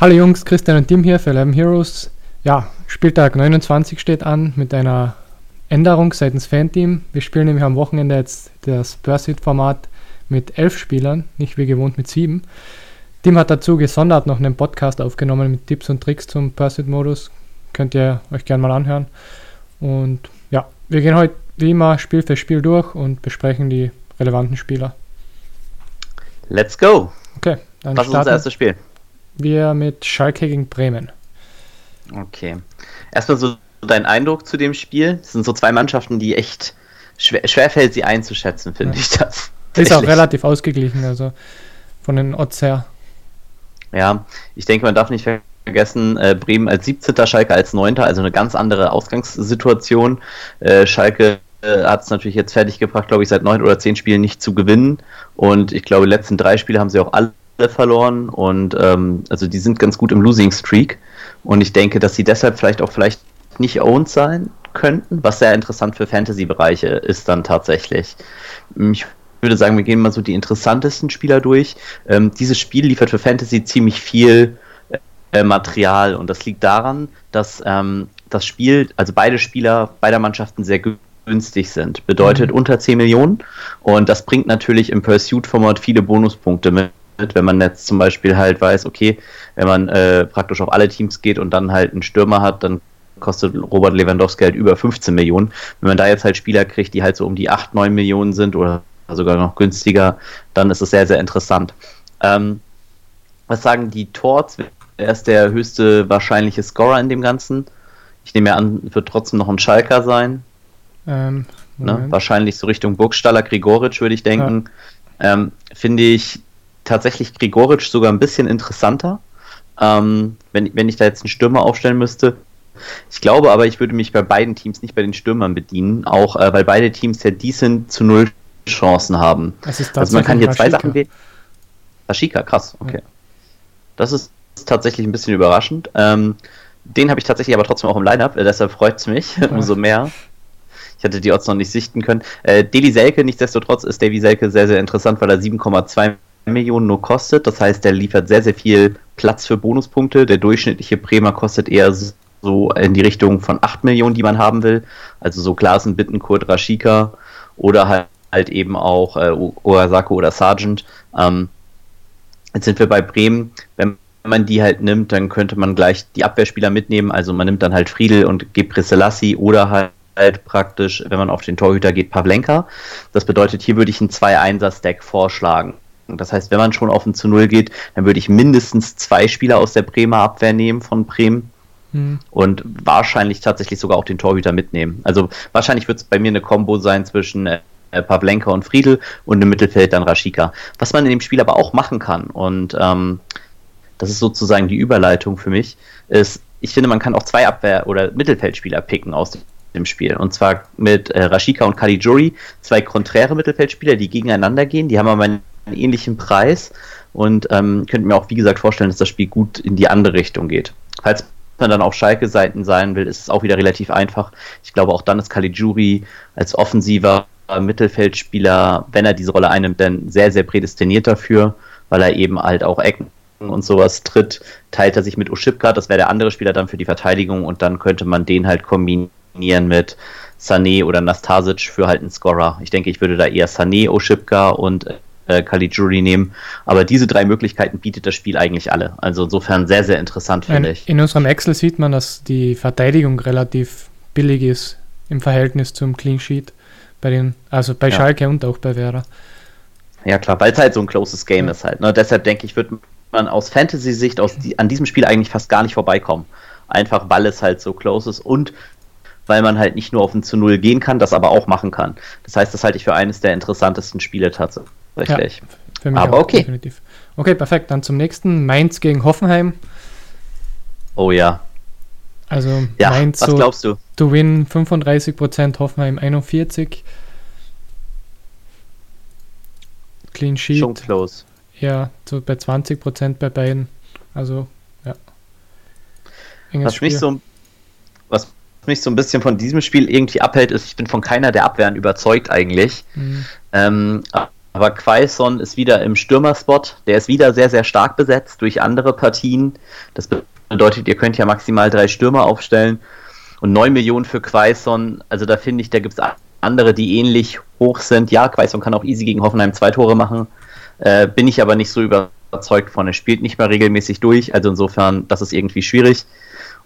Hallo Jungs, Christian und Tim hier für 11 Heroes. Ja, Spieltag 29 steht an mit einer Änderung seitens Fanteam. Wir spielen nämlich am Wochenende jetzt das Pursuit-Format mit elf Spielern, nicht wie gewohnt mit sieben. Tim hat dazu gesondert noch einen Podcast aufgenommen mit Tipps und Tricks zum Pursuit-Modus. Könnt ihr euch gerne mal anhören. Und ja, wir gehen heute wie immer Spiel für Spiel durch und besprechen die relevanten Spieler. Let's go! Okay, dann Was ist unser erstes Spiel? Wir mit Schalke gegen Bremen. Okay. Erstmal so dein Eindruck zu dem Spiel. Es sind so zwei Mannschaften, die echt schwer, schwer fällt, sie einzuschätzen, finde ja. ich das. Ist auch relativ ausgeglichen, also von den Odds her. Ja, ich denke, man darf nicht vergessen, äh, Bremen als 17. Schalke als 9. Also eine ganz andere Ausgangssituation. Äh, Schalke äh, hat es natürlich jetzt fertiggebracht, glaube ich, seit neun oder zehn Spielen nicht zu gewinnen. Und ich glaube, die letzten drei Spiele haben sie auch alle verloren. Und ähm, also die sind ganz gut im Losing Streak. Und ich denke, dass sie deshalb vielleicht auch vielleicht nicht owned sein könnten, was sehr interessant für Fantasy-Bereiche ist dann tatsächlich. Ich würde sagen, wir gehen mal so die interessantesten Spieler durch. Ähm, dieses Spiel liefert für Fantasy ziemlich viel äh, Material und das liegt daran, dass ähm, das Spiel, also beide Spieler beider Mannschaften sehr günstig sind. Bedeutet mhm. unter 10 Millionen und das bringt natürlich im Pursuit-Format viele Bonuspunkte mit wenn man jetzt zum Beispiel halt weiß, okay, wenn man äh, praktisch auf alle Teams geht und dann halt einen Stürmer hat, dann kostet Robert Lewandowski halt über 15 Millionen. Wenn man da jetzt halt Spieler kriegt, die halt so um die 8, 9 Millionen sind oder sogar noch günstiger, dann ist es sehr, sehr interessant. Ähm, was sagen die Torts? Er ist der höchste wahrscheinliche Scorer in dem Ganzen. Ich nehme an, wird trotzdem noch ein Schalker sein. Ähm, ne? Wahrscheinlich so Richtung Burgstaller, Grigoric, würde ich denken. Ja. Ähm, Finde ich tatsächlich Grigoric sogar ein bisschen interessanter. Ähm, wenn, wenn ich da jetzt einen Stürmer aufstellen müsste, ich glaube aber, ich würde mich bei beiden Teams nicht bei den Stürmern bedienen, auch äh, weil beide Teams ja decent zu null Chancen haben. also man kann hier zwei Sachen wählen. Rashika, krass, okay. Ja. Das ist tatsächlich ein bisschen überraschend. Ähm, den habe ich tatsächlich aber trotzdem auch im Lineup, äh, deshalb freut es mich ja. umso mehr. Ich hatte die Odds noch nicht sichten können. Äh, Davy Selke, nichtsdestotrotz ist Davy Selke sehr, sehr interessant, weil er 7,2 Millionen nur kostet. Das heißt, er liefert sehr, sehr viel Platz für Bonuspunkte. Der durchschnittliche Bremer kostet eher so in die Richtung von 8 Millionen, die man haben will. Also so Glasen, Bittenkurt, Rashika oder halt, halt eben auch äh, Oasako oder Sargent. Ähm, jetzt sind wir bei Bremen. Wenn man die halt nimmt, dann könnte man gleich die Abwehrspieler mitnehmen. Also man nimmt dann halt Friedel und Gebre Selassie oder halt halt praktisch, wenn man auf den Torhüter geht, Pavlenka. Das bedeutet, hier würde ich einen 2-1er-Stack vorschlagen. Das heißt, wenn man schon auf ein zu Null geht, dann würde ich mindestens zwei Spieler aus der Bremer Abwehr nehmen von Bremen hm. und wahrscheinlich tatsächlich sogar auch den Torhüter mitnehmen. Also wahrscheinlich wird es bei mir eine Combo sein zwischen äh, Pavlenka und Friedel und im Mittelfeld dann Rashika. Was man in dem Spiel aber auch machen kann und ähm, das ist sozusagen die Überleitung für mich, ist, ich finde, man kann auch zwei Abwehr- oder Mittelfeldspieler picken aus dem Spiel. Und zwar mit äh, Rashika und Caligiuri, zwei konträre Mittelfeldspieler, die gegeneinander gehen. Die haben aber ähnlichen Preis und ähm, könnte mir auch, wie gesagt, vorstellen, dass das Spiel gut in die andere Richtung geht. Falls man dann auf Schalke-Seiten sein will, ist es auch wieder relativ einfach. Ich glaube, auch dann ist Caligiuri als offensiver Mittelfeldspieler, wenn er diese Rolle einnimmt, dann sehr, sehr prädestiniert dafür, weil er eben halt auch Ecken und sowas tritt, teilt er sich mit Uschipka, das wäre der andere Spieler dann für die Verteidigung und dann könnte man den halt kombinieren mit Sané oder Nastasic für halt einen Scorer. Ich denke, ich würde da eher Sané, Uschipka und äh, Caligiuri nehmen. Aber diese drei Möglichkeiten bietet das Spiel eigentlich alle. Also insofern sehr, sehr interessant, finde ich. In unserem Excel sieht man, dass die Verteidigung relativ billig ist im Verhältnis zum Clean Sheet. Bei den, also bei ja. Schalke und auch bei Werder. Ja klar, weil es halt so ein closes Game ja. ist halt. Ne? Deshalb denke ich, wird man aus Fantasy-Sicht die, an diesem Spiel eigentlich fast gar nicht vorbeikommen. Einfach weil es halt so close ist und weil man halt nicht nur auf ein zu Null gehen kann, das aber auch machen kann. Das heißt, das halte ich für eines der interessantesten Spiele tatsächlich. Ja, Aber auch, okay. Definitiv. Okay, perfekt. Dann zum nächsten. Mainz gegen Hoffenheim. Oh ja. Also ja, Mainz was so glaubst du? To win 35%, Hoffenheim 41%. Clean Sheet. Schon close. Ja, so bei 20% bei beiden. Also, ja. was mich, so, was mich so ein bisschen von diesem Spiel irgendwie abhält, ist, ich bin von keiner der Abwehren überzeugt eigentlich. Mhm. Ähm, aber Quaison ist wieder im Stürmerspot. Der ist wieder sehr, sehr stark besetzt durch andere Partien. Das bedeutet, ihr könnt ja maximal drei Stürmer aufstellen. Und 9 Millionen für Quaison, also da finde ich, da gibt es andere, die ähnlich hoch sind. Ja, Quaison kann auch easy gegen Hoffenheim zwei Tore machen. Äh, bin ich aber nicht so überzeugt von. Er spielt nicht mehr regelmäßig durch, also insofern, das ist irgendwie schwierig.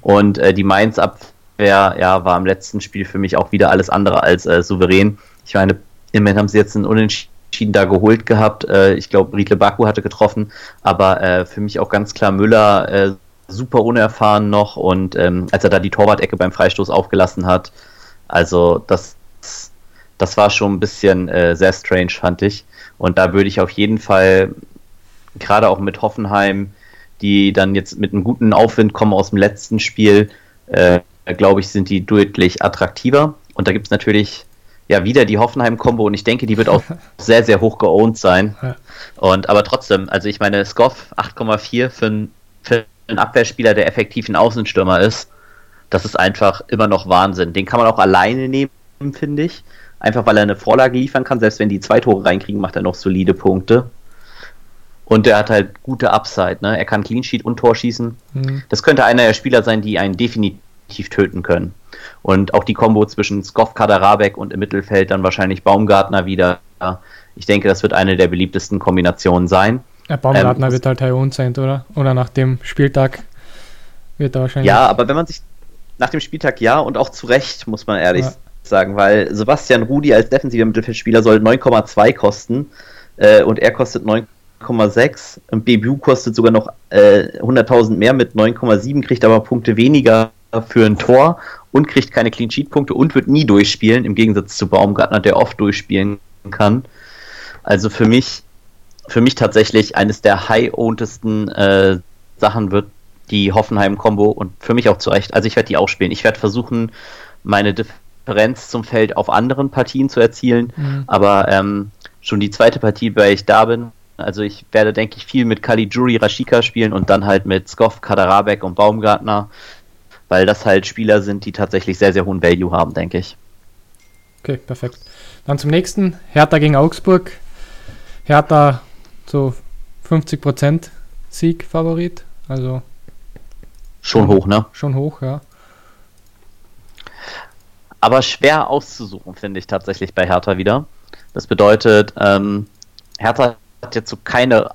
Und äh, die Mainz-Abwehr ja, war im letzten Spiel für mich auch wieder alles andere als äh, souverän. Ich meine, im Moment haben sie jetzt einen Unentschieden da geholt gehabt. Äh, ich glaube, Riedle Baku hatte getroffen, aber äh, für mich auch ganz klar Müller äh, super unerfahren noch und ähm, als er da die Torwart-Ecke beim Freistoß aufgelassen hat, also das, das war schon ein bisschen äh, sehr strange, fand ich. Und da würde ich auf jeden Fall, gerade auch mit Hoffenheim, die dann jetzt mit einem guten Aufwind kommen aus dem letzten Spiel, äh, glaube ich, sind die deutlich attraktiver. Und da gibt es natürlich ja wieder die Hoffenheim-Kombo und ich denke, die wird auch sehr, sehr hoch geowned sein. Und aber trotzdem, also ich meine, Skoff 8,4 für, für einen Abwehrspieler, der effektiv ein Außenstürmer ist, das ist einfach immer noch Wahnsinn. Den kann man auch alleine nehmen, finde ich. Einfach weil er eine Vorlage liefern kann. Selbst wenn die zwei Tore reinkriegen, macht er noch solide Punkte. Und der hat halt gute Upside. Ne? Er kann Clean Sheet und Tor schießen. Mhm. Das könnte einer der Spieler sein, die einen definitiv töten können. Und auch die Kombo zwischen Skoff, Kaderabek und im Mittelfeld dann wahrscheinlich Baumgartner wieder. Ich denke, das wird eine der beliebtesten Kombinationen sein. Ja, Baumgartner ähm, wird halt High sein, oder? Oder nach dem Spieltag wird er wahrscheinlich. Ja, aber wenn man sich nach dem Spieltag ja und auch zu Recht, muss man ehrlich ja. sagen, weil Sebastian Rudi als defensiver Mittelfeldspieler soll 9,2 kosten äh, und er kostet 9,6 und Bebu kostet sogar noch äh, 100.000 mehr mit 9,7, kriegt aber Punkte weniger für ein Tor und kriegt keine Clean Sheet Punkte und wird nie durchspielen, im Gegensatz zu Baumgartner, der oft durchspielen kann. Also für mich für mich tatsächlich eines der high-owntesten äh, Sachen wird die Hoffenheim-Kombo und für mich auch zu Recht. Also ich werde die auch spielen. Ich werde versuchen, meine Differenz zum Feld auf anderen Partien zu erzielen, mhm. aber ähm, schon die zweite Partie, bei ich da bin, also ich werde, denke ich, viel mit Caligiuri Rashika spielen und dann halt mit Skoff, Kaderabek und Baumgartner, weil das halt Spieler sind, die tatsächlich sehr, sehr hohen Value haben, denke ich. Okay, perfekt. Dann zum nächsten. Hertha gegen Augsburg. Hertha so 50% Sieg-Favorit. Also schon hoch, ne? Schon hoch, ja. Aber schwer auszusuchen, finde ich tatsächlich bei Hertha wieder. Das bedeutet, ähm, Hertha hat jetzt so keine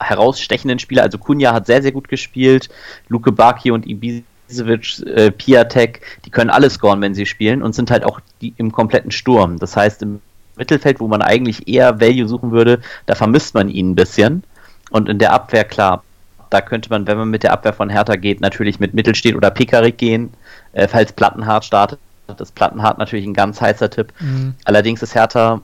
herausstechenden Spieler. Also Kunja hat sehr, sehr gut gespielt. Luke Baki und Ibisevic, äh, Piatek, die können alle scoren, wenn sie spielen und sind halt auch die im kompletten Sturm. Das heißt, im Mittelfeld, wo man eigentlich eher Value suchen würde, da vermisst man ihn ein bisschen. Und in der Abwehr, klar, da könnte man, wenn man mit der Abwehr von Hertha geht, natürlich mit Mittelstedt oder Pekarik gehen, äh, falls Plattenhardt startet. Das Plattenhardt natürlich ein ganz heißer Tipp. Mhm. Allerdings ist Hertha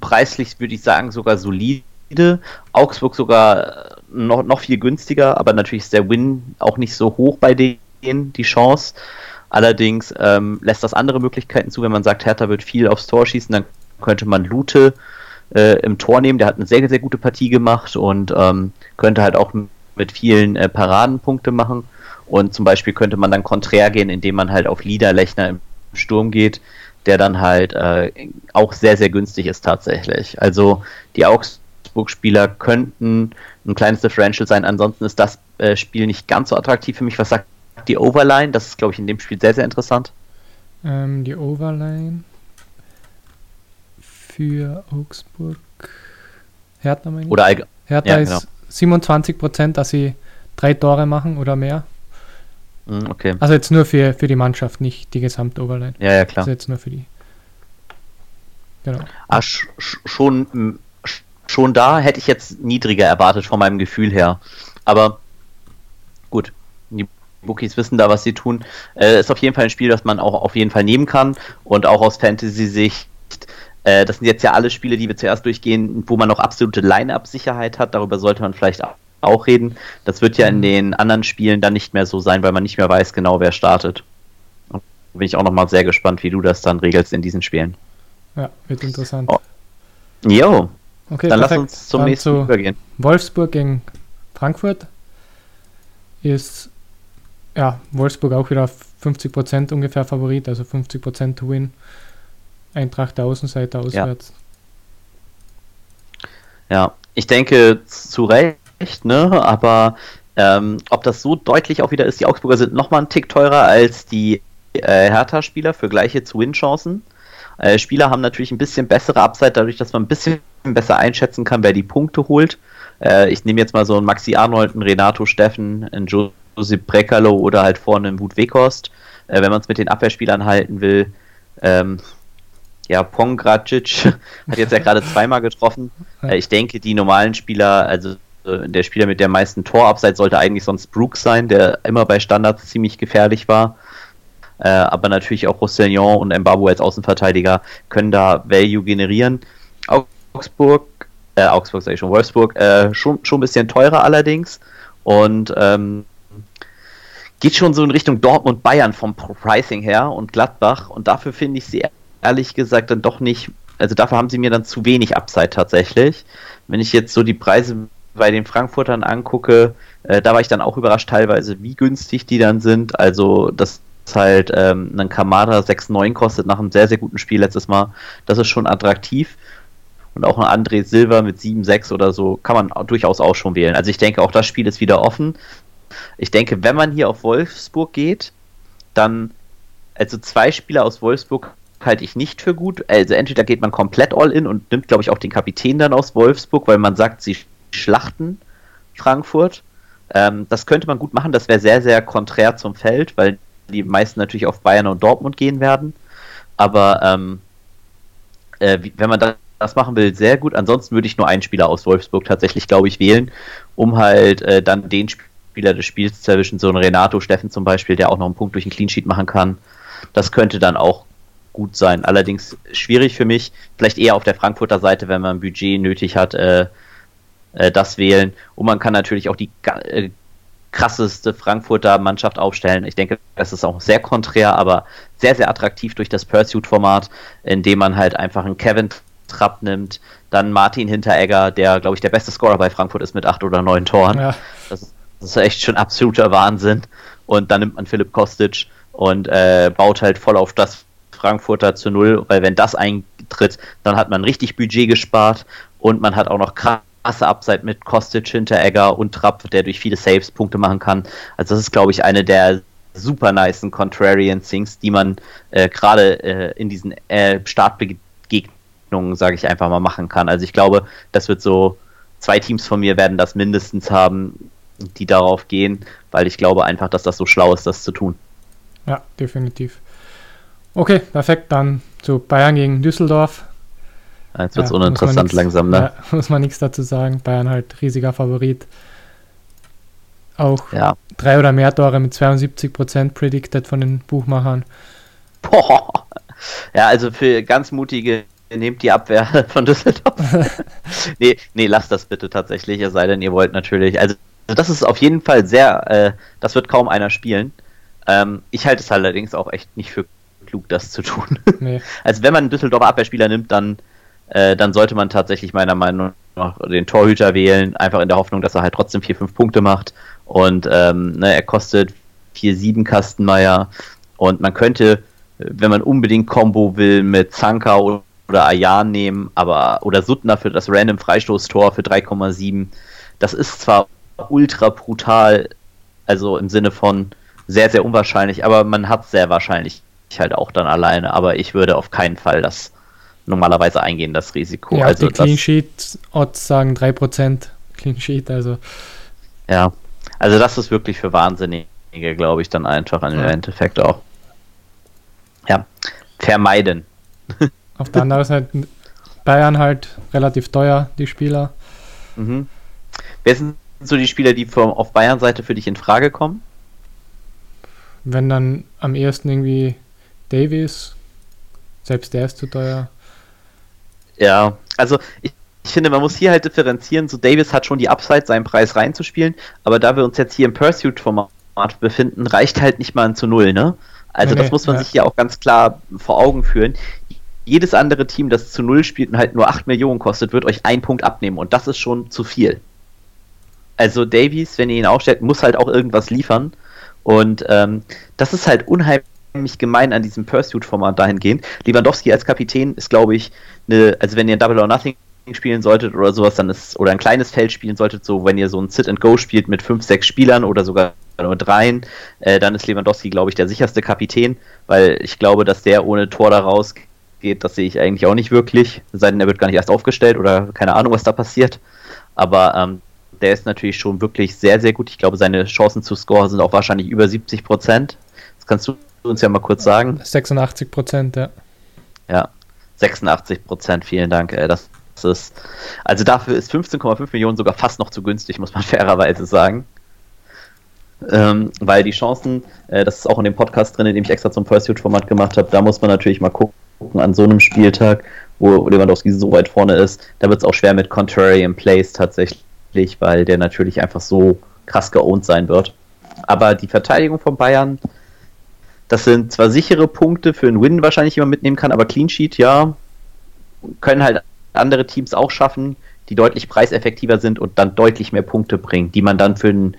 preislich, würde ich sagen, sogar solide. Augsburg sogar noch, noch viel günstiger, aber natürlich ist der Win auch nicht so hoch bei denen, die Chance. Allerdings ähm, lässt das andere Möglichkeiten zu, wenn man sagt, Hertha wird viel aufs Tor schießen, dann könnte man Lute äh, im Tor nehmen. Der hat eine sehr, sehr gute Partie gemacht und ähm, könnte halt auch mit vielen äh, Paraden Punkte machen. Und zum Beispiel könnte man dann konträr gehen, indem man halt auf Liederlechner im Sturm geht, der dann halt äh, auch sehr, sehr günstig ist tatsächlich. Also die Augsburg-Spieler könnten ein kleines Differential sein. Ansonsten ist das äh, Spiel nicht ganz so attraktiv für mich. Was sagt die Overline? Das ist, glaube ich, in dem Spiel sehr, sehr interessant. Ähm, die Overline für Augsburg. Hertha meine ich. Oder Hertha ja, ist genau. 27 Prozent, dass sie drei Tore machen oder mehr. Hm, okay. Also jetzt nur für, für die Mannschaft, nicht die gesamte Overline. Ja, ja, klar. Also jetzt nur für die. Genau. Ah, sch schon, schon da hätte ich jetzt niedriger erwartet von meinem Gefühl her. Aber gut, die Bookies wissen da, was sie tun. Äh, ist auf jeden Fall ein Spiel, das man auch auf jeden Fall nehmen kann und auch aus Fantasy-Sicht äh, das sind jetzt ja alle Spiele, die wir zuerst durchgehen, wo man noch absolute Line-Up-Sicherheit hat. Darüber sollte man vielleicht auch reden. Das wird ja in mhm. den anderen Spielen dann nicht mehr so sein, weil man nicht mehr weiß genau, wer startet. Und bin ich auch nochmal sehr gespannt, wie du das dann regelst in diesen Spielen. Ja, wird interessant. Oh. Jo. Okay, dann perfekt. lass uns zum dann nächsten zu übergehen. Wolfsburg gegen Frankfurt ist ja Wolfsburg auch wieder 50% ungefähr Favorit, also 50% to win. Eintracht der Außenseiter auswärts. Ja, ich denke zu Recht, ne? Aber ähm, ob das so deutlich auch wieder ist, die Augsburger sind nochmal einen Tick teurer als die äh, Hertha-Spieler für gleiche Zu-Win-Chancen. Äh, Spieler haben natürlich ein bisschen bessere Upside, dadurch, dass man ein bisschen besser einschätzen kann, wer die Punkte holt. Äh, ich nehme jetzt mal so einen Maxi Arnold, einen Renato Steffen, einen Josip Brekalo oder halt vorne einen Wut Wekost. Äh, wenn man es mit den Abwehrspielern halten will, ähm, ja, Pongracic hat jetzt ja gerade zweimal getroffen. Äh, ich denke, die normalen Spieler, also äh, der Spieler mit der meisten Torabseits sollte eigentlich sonst Brooks sein, der immer bei Standards ziemlich gefährlich war. Äh, aber natürlich auch Roussillon und Mbabu als Außenverteidiger können da Value generieren. Augsburg, äh, Augsburg sage ich schon, Wolfsburg, äh, schon, schon ein bisschen teurer allerdings und ähm, geht schon so in Richtung Dortmund Bayern vom Pricing her und Gladbach und dafür finde ich sie ehrlich gesagt dann doch nicht, also dafür haben sie mir dann zu wenig Upside tatsächlich. Wenn ich jetzt so die Preise bei den Frankfurtern angucke, äh, da war ich dann auch überrascht teilweise, wie günstig die dann sind. Also das halt ähm, ein Kamada 6,9 kostet nach einem sehr, sehr guten Spiel letztes Mal. Das ist schon attraktiv. Und auch ein André Silva mit 7,6 oder so kann man durchaus auch schon wählen. Also ich denke, auch das Spiel ist wieder offen. Ich denke, wenn man hier auf Wolfsburg geht, dann, also zwei Spieler aus Wolfsburg halte ich nicht für gut. Also entweder geht man komplett all in und nimmt, glaube ich, auch den Kapitän dann aus Wolfsburg, weil man sagt, sie schlachten Frankfurt. Ähm, das könnte man gut machen, das wäre sehr, sehr konträr zum Feld, weil die meisten natürlich auf Bayern und Dortmund gehen werden. Aber ähm, äh, wenn man das machen will, sehr gut. Ansonsten würde ich nur einen Spieler aus Wolfsburg tatsächlich, glaube ich, wählen, um halt äh, dann den Spieler des Spiels zu erwischen, so ein Renato Steffen zum Beispiel, der auch noch einen Punkt durch einen Clean Sheet machen kann. Das könnte dann auch gut sein. Allerdings schwierig für mich, vielleicht eher auf der Frankfurter Seite, wenn man ein Budget nötig hat, äh, äh, das wählen. Und man kann natürlich auch die äh, krasseste Frankfurter Mannschaft aufstellen. Ich denke, das ist auch sehr konträr, aber sehr, sehr attraktiv durch das Pursuit-Format, in dem man halt einfach einen Kevin Trapp nimmt, dann Martin Hinteregger, der, glaube ich, der beste Scorer bei Frankfurt ist mit acht oder neun Toren. Ja. Das, das, ist echt schon absoluter Wahnsinn. Und dann nimmt man Philipp Kostic und äh, baut halt voll auf das Frankfurter zu null, weil wenn das eintritt, dann hat man richtig Budget gespart und man hat auch noch krasse Upside mit Kostic, Hinteregger und Trapp, der durch viele Saves Punkte machen kann. Also das ist, glaube ich, eine der super nice Contrarian Things, die man äh, gerade äh, in diesen äh, Startbegegnungen, sage ich einfach mal, machen kann. Also ich glaube, das wird so, zwei Teams von mir werden das mindestens haben, die darauf gehen, weil ich glaube einfach, dass das so schlau ist, das zu tun. Ja, definitiv. Okay, perfekt. Dann zu Bayern gegen Düsseldorf. Jetzt wird es ja, uninteressant nix, langsam, ne? Ja, muss man nichts dazu sagen. Bayern halt riesiger Favorit. Auch ja. drei oder mehr Tore mit 72% predicted von den Buchmachern. Boah. Ja, also für ganz mutige nehmt die Abwehr von Düsseldorf. nee, nee, lasst das bitte tatsächlich, es sei denn, ihr wollt natürlich. Also, das ist auf jeden Fall sehr, äh, das wird kaum einer spielen. Ähm, ich halte es allerdings auch echt nicht für klug, das zu tun. Nee. Also wenn man einen Düsseldorfer Abwehrspieler nimmt, dann, äh, dann sollte man tatsächlich meiner Meinung nach den Torhüter wählen, einfach in der Hoffnung, dass er halt trotzdem 4-5 Punkte macht. Und ähm, ne, er kostet 4-7 Kastenmeier. Und man könnte, wenn man unbedingt Combo will, mit Zanka oder Ayan nehmen, aber oder Suttner für das Random Freistoßtor für 3,7. Das ist zwar ultra brutal, also im Sinne von sehr, sehr unwahrscheinlich, aber man hat sehr wahrscheinlich ich halt auch dann alleine, aber ich würde auf keinen Fall das normalerweise eingehen, das Risiko. Ja, also die Clean Sheet Odds sagen 3% Clean Sheet, also. Ja, also das ist wirklich für Wahnsinnige, glaube ich, dann einfach im ja. Endeffekt auch. Ja, vermeiden. Auf der anderen Seite Bayern halt relativ teuer, die Spieler. Mhm. Wer sind so die Spieler, die vom, auf Bayern-Seite für dich in Frage kommen? Wenn dann am ehesten irgendwie Davies, selbst der ist zu teuer. Ja, also ich, ich, finde, man muss hier halt differenzieren. So, Davis hat schon die Upside, seinen Preis reinzuspielen, aber da wir uns jetzt hier im Pursuit-Format befinden, reicht halt nicht mal ein zu Null, ne? Also, nee, das muss man ja. sich hier auch ganz klar vor Augen führen. Jedes andere Team, das zu Null spielt und halt nur 8 Millionen kostet, wird euch einen Punkt abnehmen und das ist schon zu viel. Also, Davies, wenn ihr ihn aufstellt, muss halt auch irgendwas liefern. Und ähm, das ist halt unheimlich gemein an diesem Pursuit-Format dahingehend. Lewandowski als Kapitän ist, glaube ich, eine, also wenn ihr ein Double or Nothing spielen solltet oder sowas, dann ist, oder ein kleines Feld spielen solltet, so wenn ihr so ein Sit and Go spielt mit fünf, sechs Spielern oder sogar nur dreien, äh, dann ist Lewandowski, glaube ich, der sicherste Kapitän, weil ich glaube, dass der ohne Tor da rausgeht, das sehe ich eigentlich auch nicht wirklich, seitdem er wird gar nicht erst aufgestellt oder keine Ahnung, was da passiert. Aber ähm, der ist natürlich schon wirklich sehr, sehr gut. Ich glaube, seine Chancen zu scoren sind auch wahrscheinlich über 70 Prozent. Das kannst du uns ja mal kurz sagen. 86 Prozent, ja. Ja, 86 Prozent, vielen Dank. Das ist, also dafür ist 15,5 Millionen sogar fast noch zu günstig, muss man fairerweise sagen. Ähm, weil die Chancen, äh, das ist auch in dem Podcast drin, den ich extra zum First Format gemacht habe, da muss man natürlich mal gucken, an so einem Spieltag, wo Lewandowski so weit vorne ist, da wird es auch schwer mit Contrarian Plays tatsächlich, weil der natürlich einfach so krass geowned sein wird. Aber die Verteidigung von Bayern, das sind zwar sichere Punkte für einen Win wahrscheinlich, die man mitnehmen kann, aber Clean Sheet, ja, können halt andere Teams auch schaffen, die deutlich preiseffektiver sind und dann deutlich mehr Punkte bringen, die man dann für einen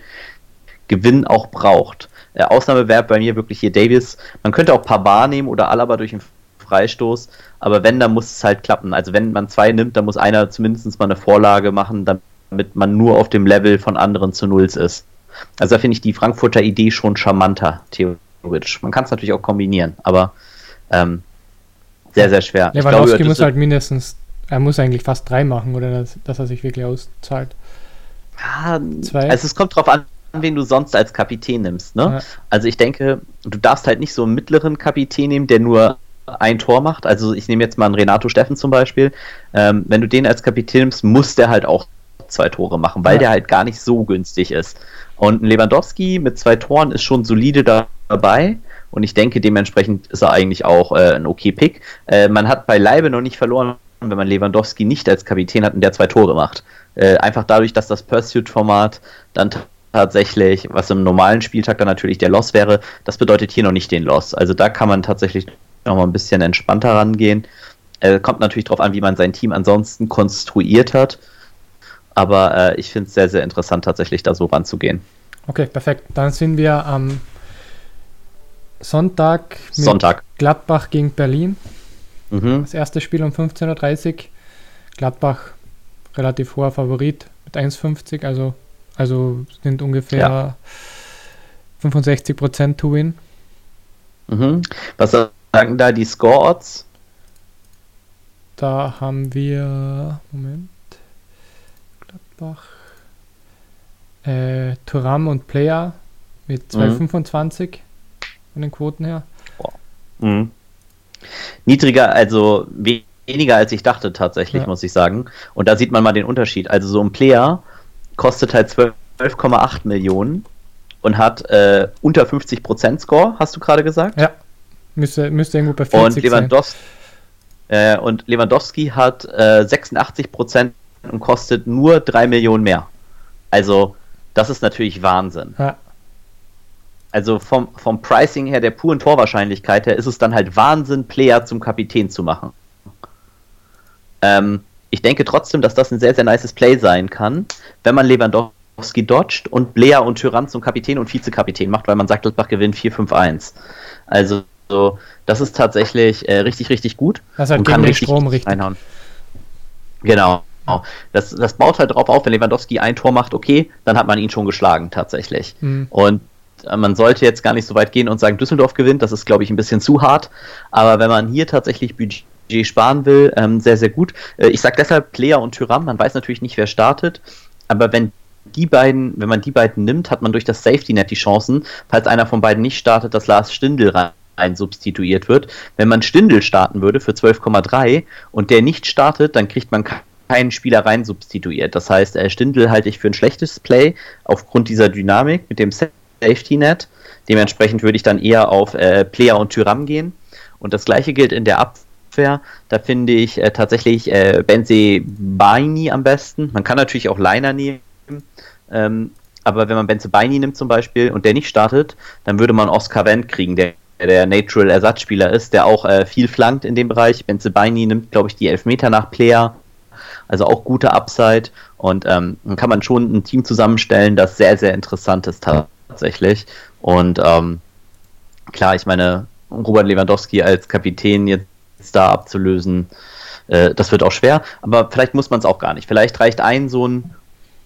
Gewinn auch braucht. Äh, Ausnahme wäre bei mir wirklich hier Davis. Man könnte auch Pavard nehmen oder Alaba durch einen Freistoß, aber wenn, dann muss es halt klappen. Also wenn man zwei nimmt, dann muss einer zumindest mal eine Vorlage machen, damit man nur auf dem Level von anderen zu Nulls ist. Also da finde ich die Frankfurter Idee schon charmanter, theoretisch. Man kann es natürlich auch kombinieren, aber ähm, sehr, sehr schwer. Lewandowski glaube, muss halt mindestens, er muss eigentlich fast drei machen, oder dass, dass er sich wirklich auszahlt. Ja, Zwei. Also es kommt drauf an, wen du sonst als Kapitän nimmst. Ne? Ja. Also ich denke, du darfst halt nicht so einen mittleren Kapitän nehmen, der nur ein Tor macht. Also ich nehme jetzt mal einen Renato Steffen zum Beispiel. Ähm, wenn du den als Kapitän nimmst, muss der halt auch zwei Tore machen, weil ja. der halt gar nicht so günstig ist. Und ein Lewandowski mit zwei Toren ist schon solide dabei. Und ich denke, dementsprechend ist er eigentlich auch äh, ein okay Pick. Äh, man hat bei Leibe noch nicht verloren, wenn man Lewandowski nicht als Kapitän hat und der zwei Tore macht. Äh, einfach dadurch, dass das Pursuit-Format dann tatsächlich, was im normalen Spieltag dann natürlich der Loss wäre, das bedeutet hier noch nicht den Loss. Also da kann man tatsächlich noch mal ein bisschen entspannter rangehen. Äh, kommt natürlich darauf an, wie man sein Team ansonsten konstruiert hat. Aber äh, ich finde es sehr, sehr interessant, tatsächlich da so ranzugehen. Okay, perfekt. Dann sind wir am Sonntag mit Sonntag. Gladbach gegen Berlin. Mhm. Das erste Spiel um 15.30 Uhr. Gladbach relativ hoher Favorit mit 1,50, also, also sind ungefähr ja. 65% to win. Mhm. Was sagen da die Score-Odds? Da haben wir, Moment, Gladbach, äh, Turam und Player mit 2,25 mhm. von den Quoten her. Mhm. Niedriger, also weniger als ich dachte tatsächlich, ja. muss ich sagen. Und da sieht man mal den Unterschied. Also so ein Player kostet halt 12,8 Millionen und hat äh, unter 50% Score, hast du gerade gesagt? Ja. Müsste, müsste irgendwo bei 40 und Lewandowski, äh, und Lewandowski hat äh, 86% und kostet nur 3 Millionen mehr. Also, das ist natürlich Wahnsinn. Ja. Also vom, vom Pricing her, der puren Torwahrscheinlichkeit her, ist es dann halt Wahnsinn, Player zum Kapitän zu machen. Ähm, ich denke trotzdem, dass das ein sehr, sehr nices Play sein kann, wenn man Lewandowski dodgt und Blair und Tyrann zum Kapitän und Vizekapitän macht, weil man sagt, Gladbach gewinnt 4-5-1. Also, das ist tatsächlich äh, richtig, richtig gut. Das und kann richtig, Strom richtig reinhauen. Genau. Das, das baut halt drauf auf, wenn Lewandowski ein Tor macht, okay, dann hat man ihn schon geschlagen tatsächlich. Mhm. Und äh, man sollte jetzt gar nicht so weit gehen und sagen, Düsseldorf gewinnt, das ist, glaube ich, ein bisschen zu hart. Aber wenn man hier tatsächlich Budget sparen will, ähm, sehr, sehr gut. Äh, ich sage deshalb Player und Tyram, man weiß natürlich nicht, wer startet, aber wenn die beiden, wenn man die beiden nimmt, hat man durch das Safety Net die Chancen, falls einer von beiden nicht startet, dass Lars Stindl rein substituiert wird. Wenn man Stindl starten würde für 12,3 und der nicht startet, dann kriegt man keinen Spieler rein substituiert. Das heißt, äh, Stindl halte ich für ein schlechtes Play aufgrund dieser Dynamik mit dem Safety Net. Dementsprechend würde ich dann eher auf äh, Player und Tyram gehen. Und das gleiche gilt in der Abwehr. Da finde ich äh, tatsächlich äh, Benze Baini am besten. Man kann natürlich auch Liner nehmen. Ähm, aber wenn man Benze Baini nimmt zum Beispiel und der nicht startet, dann würde man Oscar Wendt kriegen, der der Natural Ersatzspieler ist, der auch äh, viel flankt in dem Bereich. Benze Baini nimmt, glaube ich, die Elfmeter nach Player. Also auch gute Upside. Und ähm, dann kann man schon ein Team zusammenstellen, das sehr, sehr interessant ist tatsächlich. Und ähm, klar, ich meine, Robert Lewandowski als Kapitän jetzt da abzulösen, äh, das wird auch schwer, aber vielleicht muss man es auch gar nicht. Vielleicht reicht ein so ein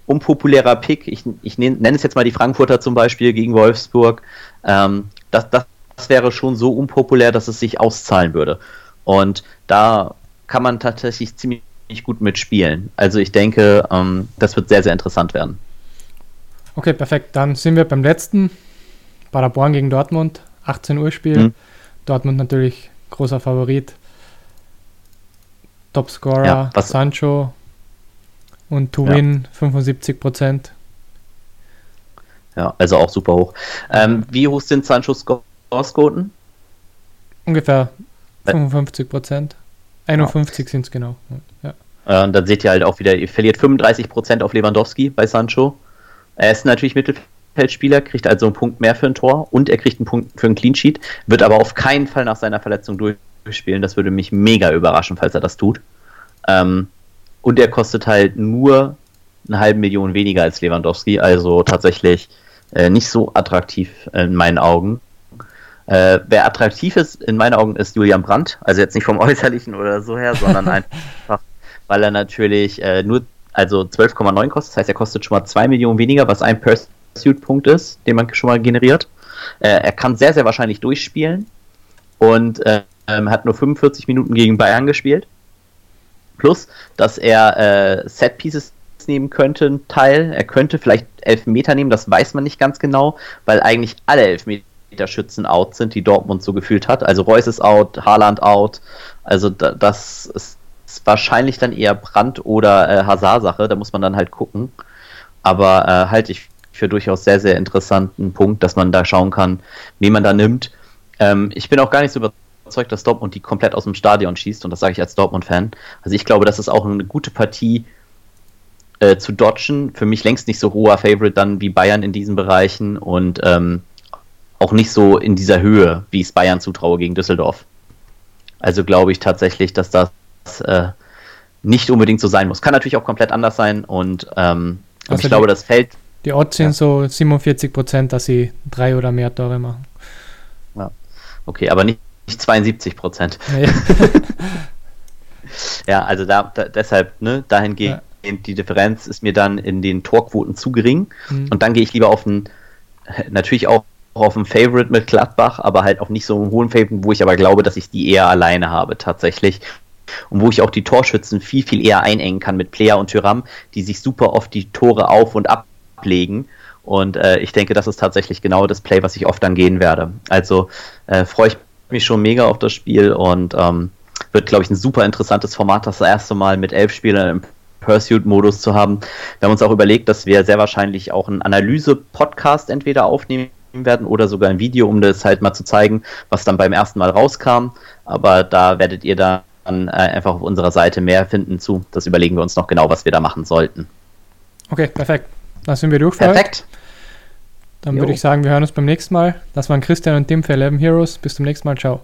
unpopulärer Pick, ich, ich nenne es jetzt mal die Frankfurter zum Beispiel gegen Wolfsburg, ähm, das, das, das wäre schon so unpopulär, dass es sich auszahlen würde. Und da kann man tatsächlich ziemlich gut mitspielen. Also ich denke, ähm, das wird sehr, sehr interessant werden. Okay, perfekt. Dann sind wir beim letzten. Paderborn gegen Dortmund, 18 Uhr Spiel. Mhm. Dortmund natürlich großer Favorit. Topscorer ja, Sancho und to ja. win 75 Prozent. Ja, also auch super hoch. Ähm, wie hoch sind Sanchos Scoresquoten? Ungefähr 55 Prozent. 51 ja. sind es genau. Ja. Äh, und dann seht ihr halt auch wieder, ihr verliert 35 Prozent auf Lewandowski bei Sancho. Er ist natürlich Mittelfeldspieler, kriegt also einen Punkt mehr für ein Tor und er kriegt einen Punkt für einen Clean Sheet, wird aber auf keinen Fall nach seiner Verletzung durchspielen. Das würde mich mega überraschen, falls er das tut. Ähm, und er kostet halt nur eine halbe Million weniger als Lewandowski, also tatsächlich äh, nicht so attraktiv in meinen Augen. Äh, wer attraktiv ist, in meinen Augen, ist Julian Brandt. Also jetzt nicht vom Äußerlichen oder so her, sondern einfach, weil er natürlich äh, nur, also 12,9 kostet. Das heißt, er kostet schon mal 2 Millionen weniger, was ein Pursuit-Punkt ist, den man schon mal generiert. Äh, er kann sehr, sehr wahrscheinlich durchspielen und äh, hat nur 45 Minuten gegen Bayern gespielt. Plus, dass er äh, Set-Pieces nehmen könnte, Teil. Er könnte vielleicht Elfmeter nehmen, das weiß man nicht ganz genau, weil eigentlich alle Elfmeter Schützen out sind, die Dortmund so gefühlt hat. Also Reus ist out, Haaland out. Also da, das ist wahrscheinlich dann eher Brand- oder äh, Hazard-Sache. Da muss man dann halt gucken. Aber äh, halte ich für durchaus sehr, sehr interessanten Punkt, dass man da schauen kann, wen man da nimmt. Ähm, ich bin auch gar nicht so überzeugt, dass Dortmund die komplett aus dem Stadion schießt. Und das sage ich als Dortmund-Fan. Also ich glaube, das ist auch eine gute Partie äh, zu dodgen. Für mich längst nicht so hoher Favorite dann wie Bayern in diesen Bereichen. Und ähm, auch nicht so in dieser Höhe, wie es Bayern zutraue gegen Düsseldorf. Also glaube ich tatsächlich, dass das äh, nicht unbedingt so sein muss. Kann natürlich auch komplett anders sein und, ähm, also ich glaube, das fällt. Die Odds sind ja. so 47 Prozent, dass sie drei oder mehr Tore machen. Ja. Okay, aber nicht, nicht 72 Prozent. Nee. ja, also da, da deshalb, ne, dahingehend, ja. die Differenz ist mir dann in den Torquoten zu gering. Mhm. Und dann gehe ich lieber auf ein, natürlich auch auf dem Favorite mit Gladbach, aber halt auch nicht so einen hohen Favorite, wo ich aber glaube, dass ich die eher alleine habe tatsächlich. Und wo ich auch die Torschützen viel, viel eher einengen kann mit Player und Tyram, die sich super oft die Tore auf- und ablegen. Und äh, ich denke, das ist tatsächlich genau das Play, was ich oft dann gehen werde. Also äh, freue ich mich schon mega auf das Spiel und ähm, wird, glaube ich, ein super interessantes Format, das erste Mal mit elf Spielern im Pursuit-Modus zu haben. Wir haben uns auch überlegt, dass wir sehr wahrscheinlich auch einen Analyse-Podcast entweder aufnehmen werden oder sogar ein Video, um das halt mal zu zeigen, was dann beim ersten Mal rauskam. Aber da werdet ihr dann äh, einfach auf unserer Seite mehr finden zu. Das überlegen wir uns noch genau, was wir da machen sollten. Okay, perfekt. Dann sind wir durch. Perfekt. Dann jo. würde ich sagen, wir hören uns beim nächsten Mal. Das waren Christian und Tim für 11 Heroes. Bis zum nächsten Mal. Ciao.